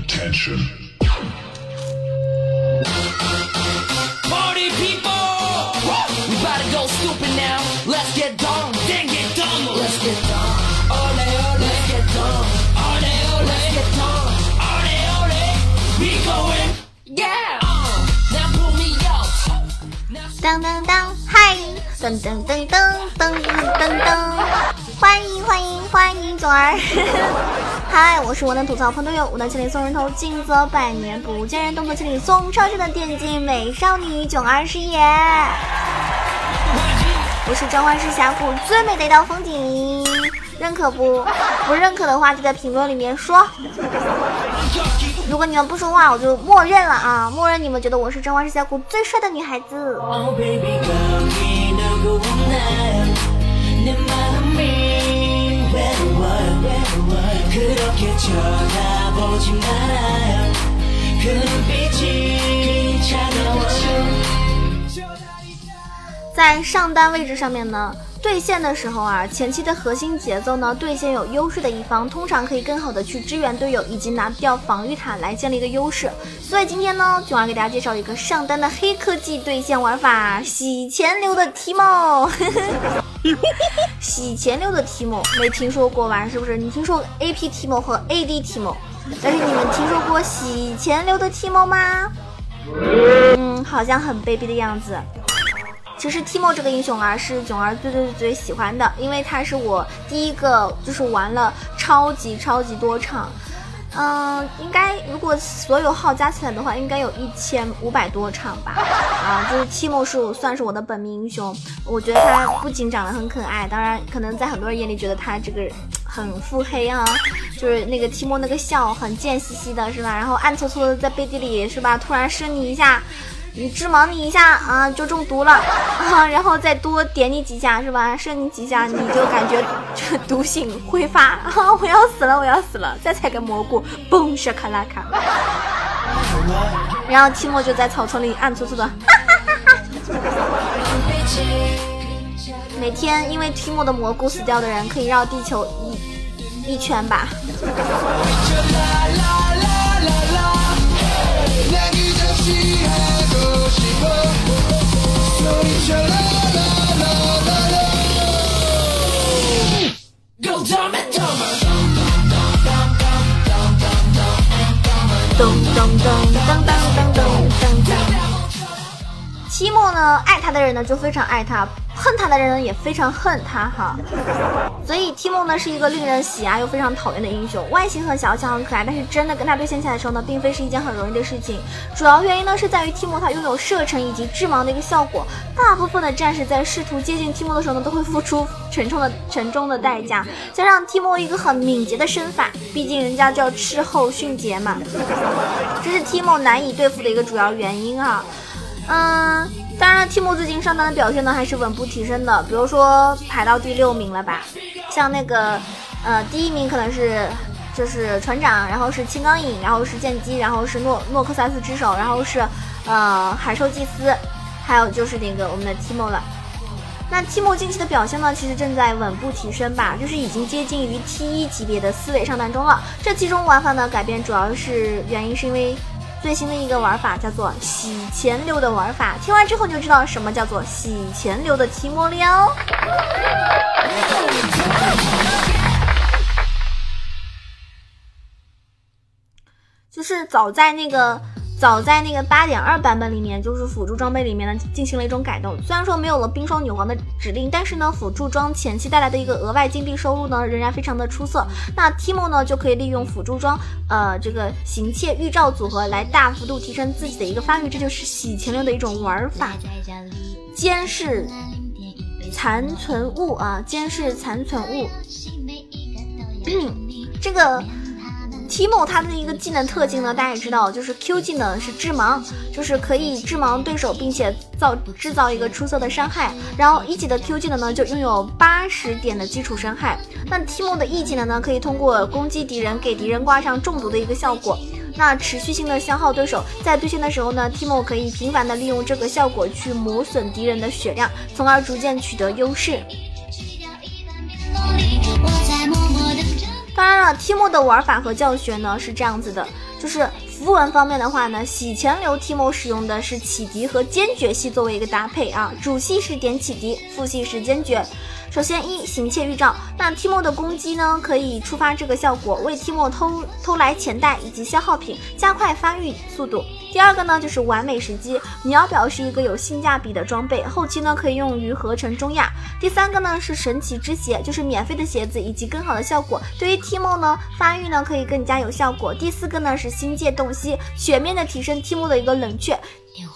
Attention. Party people! We about to go stupid now. Let's get dumb. Then get dumb. Let's get dumb. Ole ole. Let's get dumb. Ole ole. Let's get dumb. Ole ole. We going. Yeah. Uh, now pull me out. Now 当当当，嗨，噔噔噔噔噔噔噔，欢迎欢迎欢迎囧儿， 嗨，我是我能吐槽喷队友，我能千里送人头，近则百年不见人，动作千里送超市的电竞美少女囧儿师爷，我是召唤师峡谷最美的一道风景，认可不？不认可的话就在评论里面说。如果你们不说话，我就默认了啊！默认你们觉得我是召唤师峡谷最帅的女孩子。Oh baby 기 누구 없나요 내 마음이 외로워요 외로워요 그렇게 쳐다보지 말아요 그 눈빛이 차가워요 在上单位置上面呢，对线的时候啊，前期的核心节奏呢，对线有优势的一方通常可以更好的去支援队友，以及拿掉防御塔来建立一个优势。所以今天呢，囧儿给大家介绍一个上单的黑科技对线玩法——洗钱流的提莫。 洗钱流的提莫没听说过吧？是不是？你听说 AP 提莫和 AD 提莫，但是你们听说过洗钱流的提莫吗？嗯，好像很卑鄙的样子。其实 Timo 这个英雄啊，是囧儿最最最最喜欢的，因为他是我第一个就是玩了超级超级多场，嗯，应该如果所有号加起来的话，应该有一千五百多场吧。啊，就是提莫是我算是我的本命英雄，我觉得他不仅长得很可爱，当然可能在很多人眼里觉得他这个很腹黑啊，就是那个提莫那个笑很贱兮兮的是吧？然后暗搓搓的在背地里是吧？突然伸你一下。你致盲你一下啊，就中毒了啊，然后再多点你几下是吧？射你几下，你就感觉这毒性挥发啊！我要死了，我要死了！再踩个蘑菇，嘣，沙卡拉卡。然后提莫就在草丛里暗搓搓的，哈哈哈哈。每天因为提莫的蘑菇死掉的人可以绕地球一一圈吧。期末呢，爱他的人呢，就非常爱他。恨他的人也非常恨他哈。所以提莫呢是一个令人喜爱又非常讨厌的英雄，外形很小巧很可爱，但是真的跟他对线起来的时候呢，并非是一件很容易的事情。主要原因呢是在于提莫他拥有射程以及致盲的一个效果，大部分的战士在试图接近提莫的时候呢，都会付出沉重的沉重的代价。加上提莫一个很敏捷的身法，毕竟人家叫斥候迅捷嘛，这是提莫难以对付的一个主要原因啊。嗯，当然，提莫最近上单的表现呢还是稳步提升的，比如说排到第六名了吧，像那个呃第一名可能是就是船长，然后是青钢影，然后是剑姬，然后是诺诺克萨斯之手，然后是呃海兽祭司，还有就是那个我们的提莫了。那 Timo 近期的表现呢，其实正在稳步提升吧，就是已经接近于 T 一级别的思维上单中了。这其中玩法呢改变主要是原因是因为最新的一个玩法叫做洗钱流的玩法，听完之后你就知道什么叫做洗钱流的提莫了哦。就是早在那个早在那个八点二版本里面，就是辅助装备里面呢进行了一种改动。虽然说没有了冰霜女皇的指令，但是呢，辅助装前期带来的一个额外金币收入呢，仍然非常的出色。那 Timo 呢就可以利用辅助装，呃，这个行窃预兆组合来大幅度提升自己的一个发育，这就是洗钱流的一种玩法。监视残存物啊，监视残存物。这个 Timo 他的一个技能特性呢，大家也知道，就是 Q 技能是致盲，就是可以致盲对手，并且造制造一个出色的伤害。然后一级的 Q 技能呢，就拥有八十点的基础伤害。那 Timo 的 E 技能呢，可以通过攻击敌人，给敌人挂上中毒的一个效果。那持续性的消耗对手，在对线的时候呢，Timo 可以频繁的利用这个效果去磨损敌人的血量，从而逐渐取得优势。当然了提莫的玩法和教学呢是这样子的，就是符文方面的话呢，洗钱流提莫使用的是启迪和坚决系作为一个搭配啊，主系是点启迪，副系是坚决。首先一行窃预兆，那 Timo 的攻击呢可以触发这个效果，为 Timo 偷偷来钱袋以及消耗品，加快发育速度。第二个呢就是完美时机，秒表是一个有性价比的装备，后期呢可以用于合成中亚。第三个呢是神奇之鞋，就是免费的鞋子以及更好的效果，对于 Timo 呢发育呢可以更加有效果。第四个呢是星界洞悉，全面的提升 Timo 的一个冷却。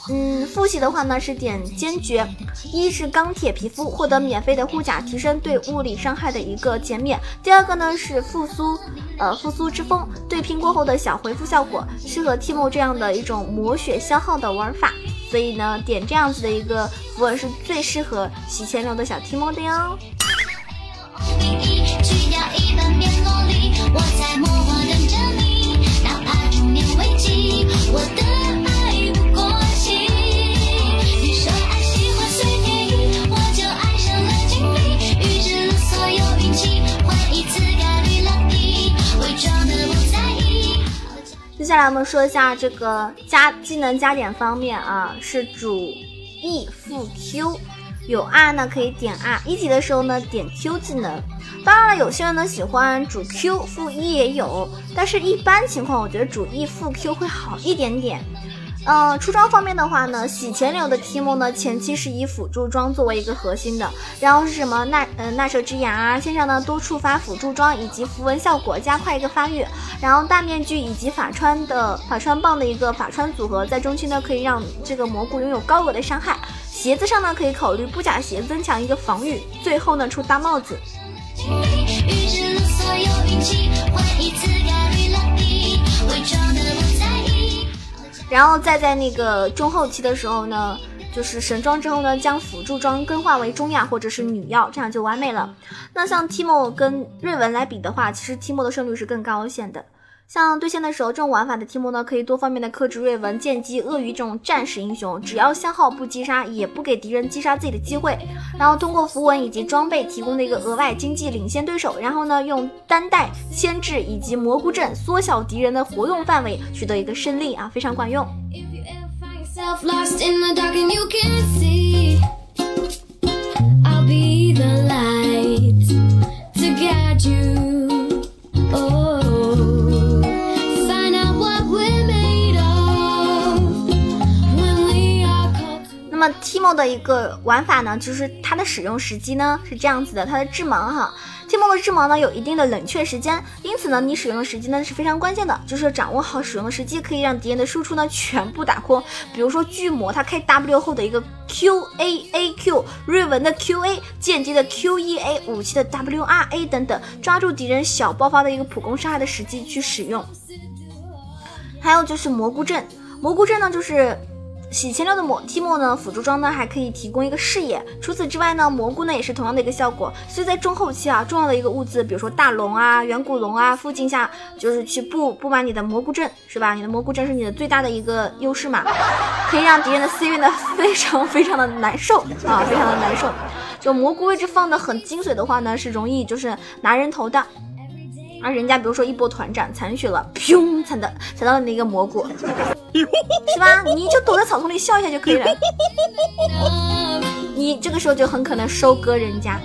嗯，复习的话呢是点坚决，一是钢铁皮肤，获得免费的护甲，提升对物理伤害的一个减免。第二个呢是复苏，呃复苏之风，对拼过后的小回复效果，适合 Timo 这样的一种磨血消耗的玩法。所以呢，点这样子的一个符文是最适合洗钱流的小 Timo 的哟。来我们说一下这个加技能加点方面啊，是主 E 副 Q，有 R 呢可以点 R，一级的时候呢点 Q 技能。当然了，有些人呢喜欢主 Q 副 E 也有，但是一般情况我觉得主 E 副 Q 会好一点点。嗯，出装方面的话呢，洗钱流的 Timo 呢，前期是以辅助装作为一个核心的，然后是什么纳嗯纳舍之牙啊，线上呢多触发辅助装以及符文效果，加快一个发育，然后大面具以及法穿的法穿棒的一个法穿组合，在中期呢可以让这个蘑菇拥有高额的伤害，鞋子上呢可以考虑布甲鞋增强一个防御，最后呢出大帽子。然后再在那个中后期的时候呢，就是神装之后呢，将辅助装更换为中亚或者是女药，这样就完美了。那像提莫跟瑞文来比的话，其实提莫的胜率是更高一些的。像对线的时候，这种玩法的提莫呢，可以多方面的克制瑞文、剑姬、鳄鱼这种战士英雄，只要消耗不击杀，也不给敌人击杀自己的机会。然后通过符文以及装备提供的一个额外经济领先对手，然后呢，用单带牵制以及蘑菇阵缩小敌人的活动范围，取得一个胜利啊，非常管用。Timo 的一个玩法呢，就是它的使用时机呢是这样子的，它的致盲哈，Timo 的致盲呢有一定的冷却时间，因此呢你使用的时机呢是非常关键的，就是掌握好使用的时机，可以让敌人的输出呢全部打空。比如说巨魔他开 W 后的一个 Q A A Q，瑞文的 Q A，剑姬的 Q E A，武器的 W R A 等等，抓住敌人小爆发的一个普攻伤害的时机去使用。还有就是蘑菇阵，蘑菇阵呢就是。洗钱流的魔提莫呢，辅助装呢还可以提供一个视野。除此之外呢，蘑菇呢也是同样的一个效果。所以在中后期啊，重要的一个物资，比如说大龙啊、远古龙啊，附近下就是去布布满你的蘑菇阵，是吧？你的蘑菇阵是你的最大的一个优势嘛，可以让敌人的 C 位呢非常非常的难受啊，非常的难受。就蘑菇位置放的很精髓的话呢，是容易就是拿人头的。而人家比如说一波团战残血了，砰，踩到踩到了那个蘑菇，是吧？你就躲在草丛里笑一下就可以了。你这个时候就很可能收割人家。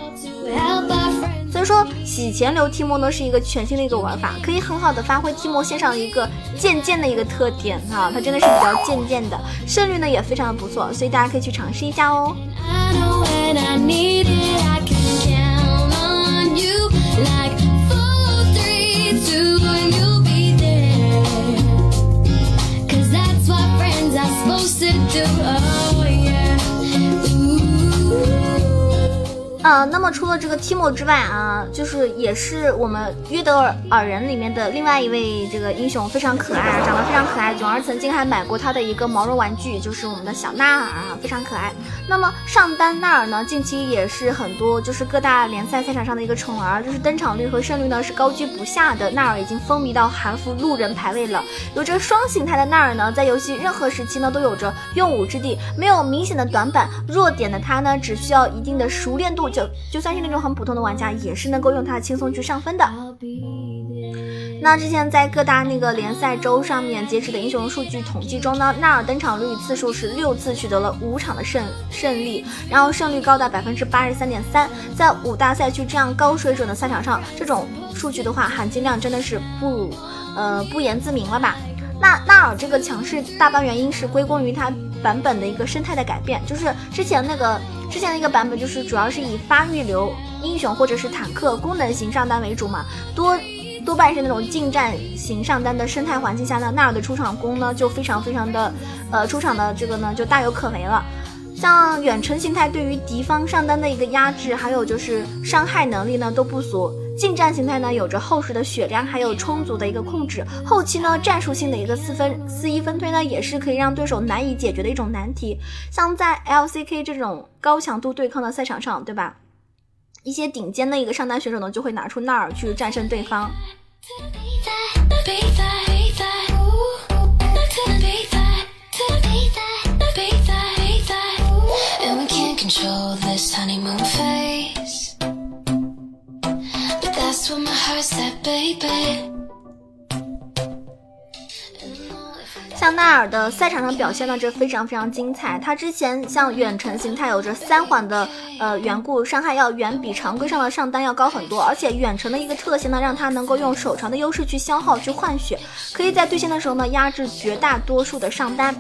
所以说洗钱流 Timo 呢是一个全新的一个玩法，可以很好的发挥 Timo 线上的一个渐渐的一个特点啊，它真的是比较渐渐的，胜率呢也非常的不错，所以大家可以去尝试一下哦。I know and I need to do. Oh. 呃，那么除了这个 Timo 之外啊，就是也是我们约德尔尔人里面的另外一位这个英雄，非常可爱，长得非常可爱。囧儿曾经还买过他的一个毛绒玩具，就是我们的小纳尔啊，非常可爱。那么上单纳尔呢，近期也是很多就是各大联赛赛场上的一个宠儿，就是登场率和胜率呢是高居不下的。纳尔已经风靡到韩服路人排位了。有着双形态的纳尔呢，在游戏任何时期呢都有着用武之地，没有明显的短板。弱点的他呢，只需要一定的熟练度。就就算是那种很普通的玩家，也是能够用它轻松去上分的。那之前在各大那个联赛周上面截止的英雄数据统计中呢，纳尔登场率次数是六次，取得了五场的胜胜利，然后胜率高达百分之八十三点三。在五大赛区这样高水准的赛场上，这种数据的话含金量真的是不呃不言自明了吧？那纳尔这个强势大半原因是归功于他版本的一个生态的改变，就是之前那个之前的一个版本就是主要是以发育流英雄或者是坦克功能型上单为主嘛，多。多半是那种近战型上单的生态环境下呢，纳尔的出场功呢就非常非常的，呃，出场的这个呢就大有可为了。像远程形态对于敌方上单的一个压制，还有就是伤害能力呢都不俗。近战形态呢有着厚实的血量，还有充足的一个控制。后期呢战术性的一个四分四一分推呢也是可以让对手难以解决的一种难题。像在 LCK 这种高强度对抗的赛场上，对吧？一些顶尖的一个上单选手呢，就会拿出纳尔去战胜对方。像纳尔的赛场上表现呢，这非常非常精彩。他之前像远程形态有着三环的呃缘故，伤害要远比常规上的上单要高很多。而且远程的一个特性呢，让他能够用手长的优势去消耗、去换血，可以在对线的时候呢压制绝大多数的上单。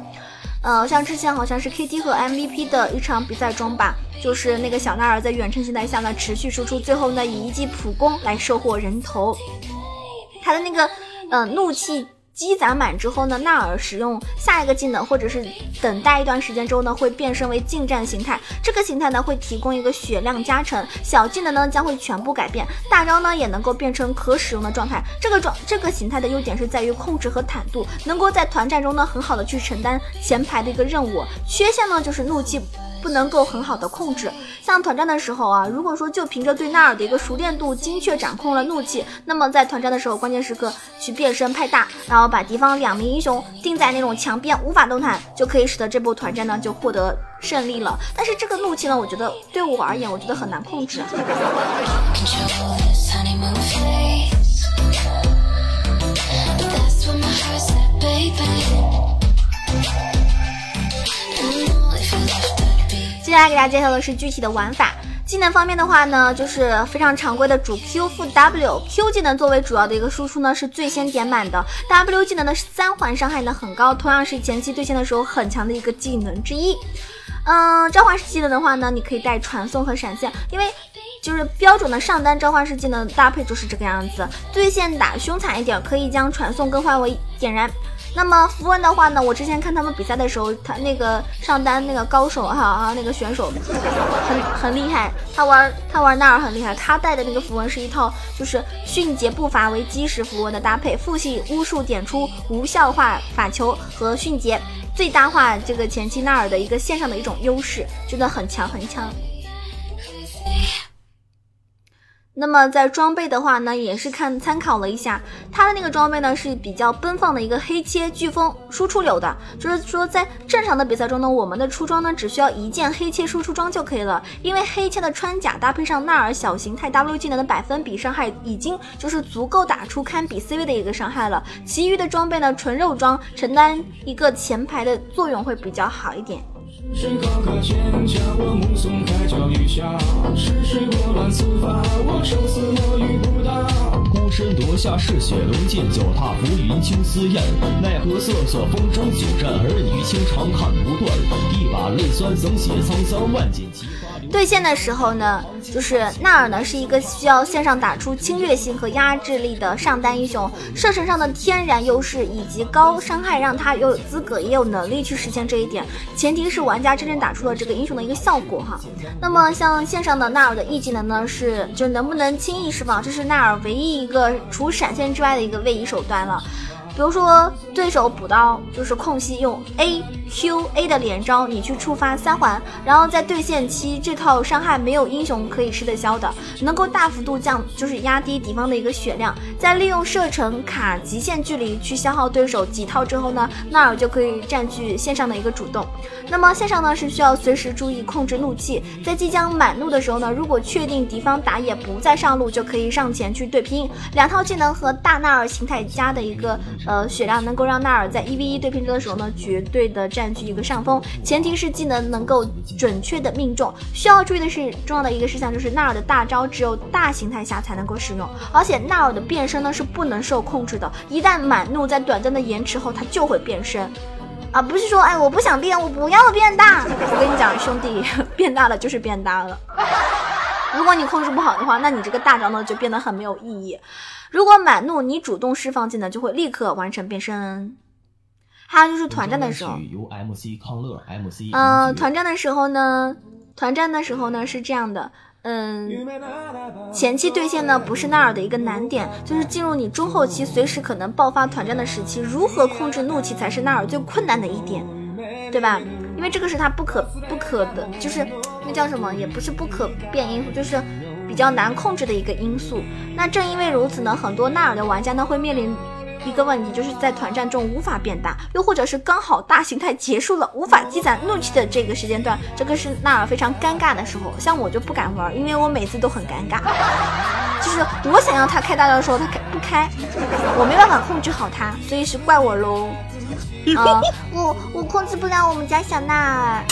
呃，像之前好像是 KT 和 MVP 的一场比赛中吧，就是那个小纳尔在远程形态下呢持续输出，最后呢以一记普攻来收获人头。他的那个呃怒气。积攒满之后呢，纳尔使用下一个技能，或者是等待一段时间之后呢，会变身为近战形态。这个形态呢，会提供一个血量加成，小技能呢将会全部改变，大招呢也能够变成可使用的状态。这个状这个形态的优点是在于控制和坦度，能够在团战中呢很好的去承担前排的一个任务。缺陷呢就是怒气。不能够很好的控制，像团战的时候啊，如果说就凭着对纳尔的一个熟练度，精确掌控了怒气，那么在团战的时候，关键时刻去变身派大，然后把敌方两名英雄定在那种墙边无法动弹，就可以使得这波团战呢就获得胜利了。但是这个怒气呢，我觉得对我而言，我觉得很难控制。接下来给大家介绍的是具体的玩法。技能方面的话呢，就是非常常规的主 Q 负 W，Q 技能作为主要的一个输出呢，是最先点满的。W 技能的三环伤害呢很高，同样是前期对线的时候很强的一个技能之一。嗯，召唤师技能的话呢，你可以带传送和闪现，因为就是标准的上单召唤师技能搭配就是这个样子。对线打凶残一点，可以将传送更换为点燃。那么符文的话呢，我之前看他们比赛的时候，他那个上单那个高手哈啊，那个选手很很厉害，他玩他玩纳尔很厉害，他带的那个符文是一套就是迅捷步伐为基石符文的搭配，父系巫术点出无效化法球和迅捷，最大化这个前期纳尔的一个线上的一种优势，真的很强很强。那么在装备的话呢，也是看参考了一下，它的那个装备呢是比较奔放的一个黑切飓风输出流的，就是说在正常的比赛中呢，我们的出装呢只需要一件黑切输出装就可以了，因为黑切的穿甲搭配上纳尔小形态 W 技能的百分比伤害，已经就是足够打出堪比 C 位的一个伤害了，其余的装备呢纯肉装承担一个前排的作用会比较好一点。谁高歌天下，我目送海角余霞。是谁拨乱丝发？我生死莫与不答。孤身夺下嗜血龙剑，脚踏浮云青丝燕。奈何瑟瑟风中久战，儿女情长看不断。一把泪酸怎写沧桑，万箭齐对线的时候呢，就是纳尔呢是一个需要线上打出侵略性和压制力的上单英雄，射程上的天然优势以及高伤害让他又有资格也有能力去实现这一点，前提是玩家真正打出了这个英雄的一个效果哈。那么像线上的纳尔的 E 技能呢，是就能不能轻易释放，这是纳尔唯一一个除闪现之外的一个位移手段了。比如说对手补刀就是空隙用 A Q A 的连招，你去触发三环，然后在对线期这套伤害没有英雄可以吃得消的，能够大幅度降就是压低敌方的一个血量，再利用射程卡极限距离去消耗对手几套之后呢，纳尔就可以占据线上的一个主动。那么线上呢是需要随时注意控制怒气，在即将满怒的时候呢，如果确定敌方打野不再上路，就可以上前去对拼。两套技能和大纳尔形态加的一个呃血量，能够让纳尔在一 v 一对拼的时候呢，绝对的占据一个上风。前提是技能能够准确的命中。需要注意的是，重要的一个事项就是纳尔的大招只有大形态下才能够使用，而且纳尔的变身呢是不能受控制的，一旦满怒在短暂的延迟后，它就会变身。啊，不是说哎，我不想变，我不要变大。我跟你讲，兄弟，变大了就是变大了。如果你控制不好的话，那你这个大招呢就变得很没有意义。如果满怒，你主动释放技能就会立刻完成变身。还有就是团战的时候，嗯，团战的时候呢，团战的时候呢是这样的。嗯，前期对线呢不是纳尔的一个难点，就是进入你中后期随时可能爆发团战的时期，如何控制怒气才是纳尔最困难的一点，对吧？因为这个是他不可不可的，就是叫什么，也不是不可变因素，就是比较难控制的一个因素。那正因为如此呢，很多纳尔的玩家呢会面临。一个问题就是在团战中无法变大，又或者是刚好大形态结束了，无法积攒怒气的这个时间段，这个是纳尔非常尴尬的时候。像我就不敢玩，因为我每次都很尴尬，就是我想要他开大招的时候，他开不开，我没办法控制好他，所以是怪我喽。我我控制不了我们家小纳尔。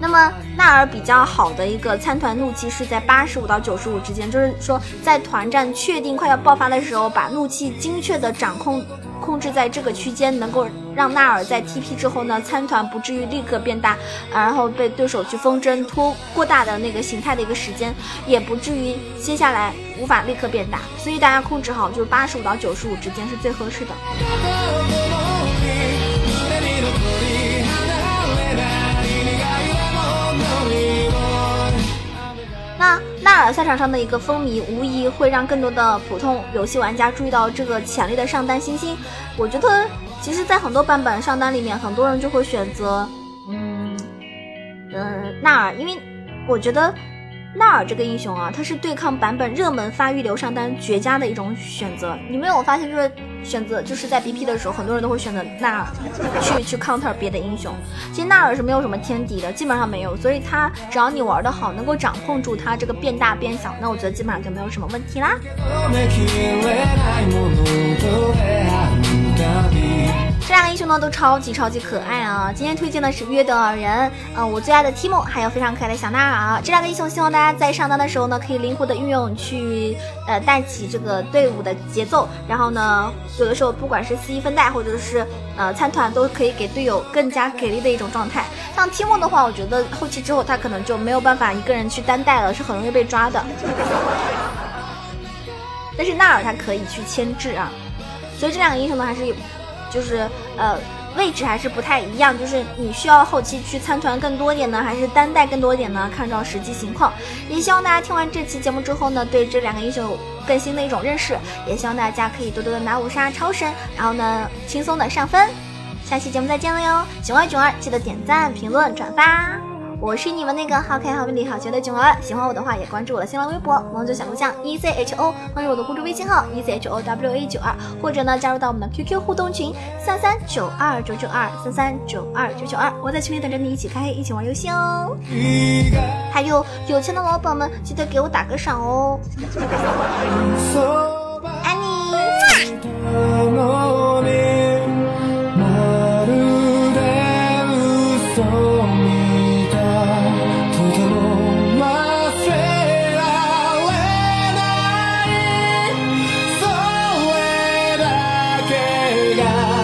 那么纳尔比较好的一个参团怒气是在八十五到九十五之间，就是说在团战确定快要爆发的时候，把怒气精确的掌控控制在这个区间，能够让纳尔在 TP 之后呢，参团不至于立刻变大，然后被对手去风筝拖过大的那个形态的一个时间，也不至于接下来无法立刻变大，所以大家控制好，就是八十五到九十五之间是最合适的。纳尔赛场上的一个风靡，无疑会让更多的普通游戏玩家注意到这个潜力的上单星星。我觉得，其实，在很多版本上单里面，很多人就会选择，嗯，嗯，纳尔，因为我觉得。纳尔这个英雄啊，他是对抗版本热门发育流上单绝佳的一种选择。你没有发现，就是选择就是在 BP 的时候，很多人都会选择纳尔去去 counter 别的英雄。其实纳尔是没有什么天敌的，基本上没有，所以他只要你玩的好，能够掌控住他这个变大变小，那我觉得基本上就没有什么问题啦。这两个英雄呢都超级超级可爱啊！今天推荐的是约德尔人，嗯，我最爱的提莫，还有非常可爱的小纳尔。这两个英雄希望大家在上单的时候呢，可以灵活的运用去，呃，带起这个队伍的节奏。然后呢，有的时候不管是四一分带或者是呃参团，都可以给队友更加给力的一种状态。像提莫的话，我觉得后期之后他可能就没有办法一个人去单带了，是很容易被抓的。但是纳尔他可以去牵制啊，所以这两个英雄呢还是有。就是呃位置还是不太一样，就是你需要后期去参团更多点呢，还是单带更多点呢？看照实际情况。也希望大家听完这期节目之后呢，对这两个英雄有更新的一种认识。也希望大家可以多多的拿五杀超神，然后呢轻松的上分。下期节目再见了哟！熊二熊二，记得点赞、评论、转发。我是你们那个好可爱、好美丽、好学的囧儿，喜欢我的话也关注我的新浪微博“萌九小木匠 E C H O”，关注我的公众微信号 “E C H O W A 九二”，或者呢加入到我们的 QQ 互动群三三九二九九二三三九二九九二，我在群里等着你一起开黑，一起玩游戏哦。还有有钱的老板们，记得给我打个赏哦。